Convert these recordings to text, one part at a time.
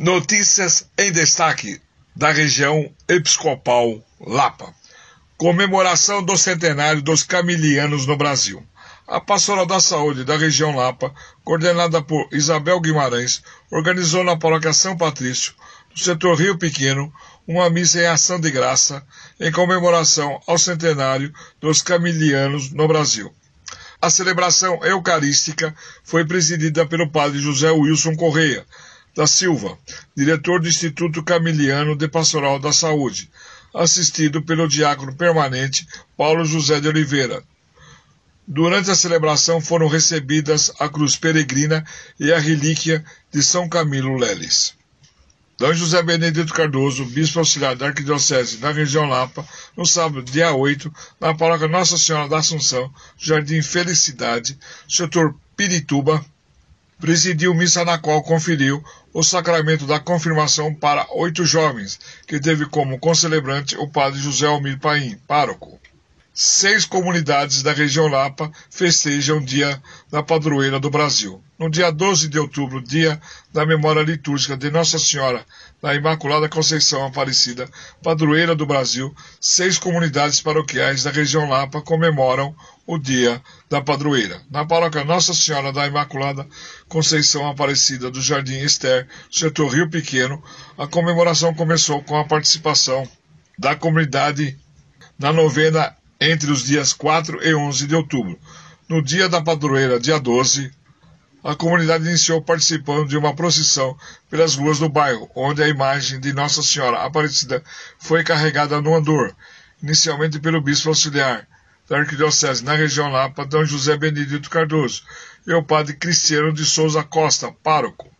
Notícias em destaque da região episcopal Lapa. Comemoração do centenário dos camilianos no Brasil. A Pastoral da Saúde da região Lapa, coordenada por Isabel Guimarães, organizou na paróquia São Patrício, no setor Rio Pequeno, uma missa em ação de graça em comemoração ao centenário dos camilianos no Brasil. A celebração eucarística foi presidida pelo padre José Wilson Correia, da Silva, diretor do Instituto Camiliano de Pastoral da Saúde, assistido pelo diácono permanente Paulo José de Oliveira. Durante a celebração foram recebidas a cruz peregrina e a relíquia de São Camilo Leles. D. José Benedito Cardoso, bispo auxiliar da Arquidiocese da região Lapa, no sábado, dia 8, na paróquia Nossa Senhora da Assunção, Jardim Felicidade, setor Pirituba, presidiu missa na qual conferiu o sacramento da confirmação para oito jovens, que teve como concelebrante o padre José Almir Paim, pároco. Seis comunidades da região Lapa festejam o Dia da Padroeira do Brasil. No dia 12 de outubro, dia da memória litúrgica de Nossa Senhora da Imaculada Conceição Aparecida, padroeira do Brasil, seis comunidades paroquiais da região Lapa comemoram o Dia da Padroeira. Na paróquia Nossa Senhora da Imaculada Conceição Aparecida do Jardim Ester, setor Rio Pequeno, a comemoração começou com a participação da comunidade na novena entre os dias 4 e 11 de outubro. No dia da padroeira, dia 12, a comunidade iniciou participando de uma procissão pelas ruas do bairro, onde a imagem de Nossa Senhora Aparecida foi carregada no andor, inicialmente pelo bispo auxiliar da Arquidiocese na região Lapa, D. José Benedito Cardoso, e o padre Cristiano de Souza Costa, pároco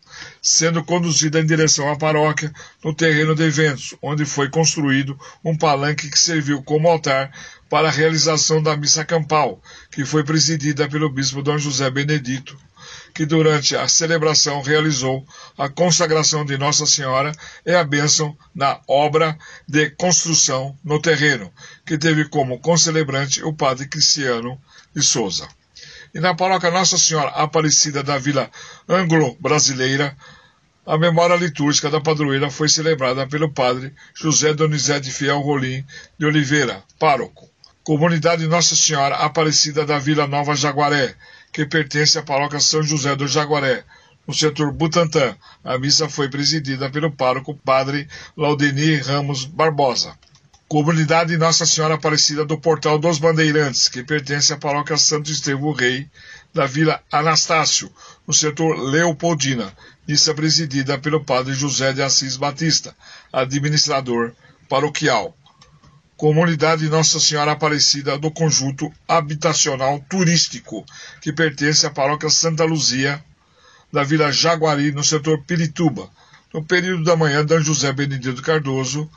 sendo conduzida em direção à paróquia no terreno de eventos, onde foi construído um palanque que serviu como altar para a realização da missa campal, que foi presidida pelo bispo Dom José Benedito, que durante a celebração realizou a consagração de Nossa Senhora e a bênção na obra de construção no terreno, que teve como concelebrante o padre Cristiano de Souza. E na paróquia Nossa Senhora Aparecida da Vila Anglo-Brasileira, a memória litúrgica da padroeira foi celebrada pelo padre José Donizete Fiel Rolim de Oliveira, pároco. Comunidade Nossa Senhora Aparecida da Vila Nova Jaguaré, que pertence à paróquia São José do Jaguaré, no setor Butantã. A missa foi presidida pelo pároco padre Laudenir Ramos Barbosa. Comunidade Nossa Senhora Aparecida do Portal dos Bandeirantes, que pertence à paróquia Santo Estevão Rei, da Vila Anastácio, no setor Leopoldina, missa presidida pelo padre José de Assis Batista, administrador paroquial. Comunidade Nossa Senhora Aparecida do Conjunto Habitacional Turístico, que pertence à paróquia Santa Luzia, da Vila Jaguari, no setor Pirituba. No período da manhã, Dan José Benedito Cardoso,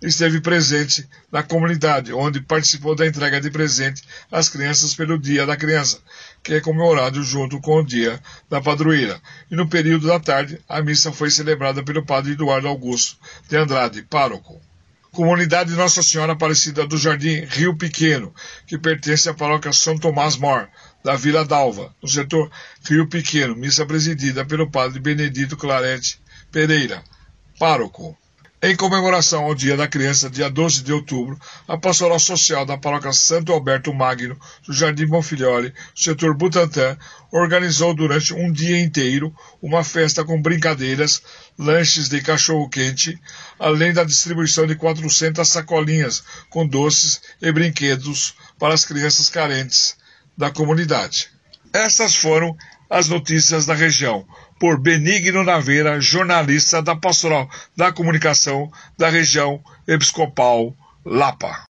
esteve presente na comunidade, onde participou da entrega de presente às crianças pelo Dia da Criança, que é comemorado junto com o Dia da Padroeira. E no período da tarde, a missa foi celebrada pelo padre Eduardo Augusto de Andrade, pároco. Comunidade Nossa Senhora Aparecida do Jardim Rio Pequeno, que pertence à paróquia São Tomás Mor, da Vila Dalva, no setor Rio Pequeno, missa presidida pelo padre Benedito Clarete Pereira, pároco. Em comemoração ao Dia da Criança, dia 12 de outubro, a Pastoral Social da Paróquia Santo Alberto Magno, do Jardim Bonfilholi, setor Butantã, organizou durante um dia inteiro uma festa com brincadeiras, lanches de cachorro-quente, além da distribuição de 400 sacolinhas com doces e brinquedos para as crianças carentes da comunidade. Estas foram as notícias da região, por Benigno Naveira, jornalista da Pastoral da Comunicação da região episcopal Lapa.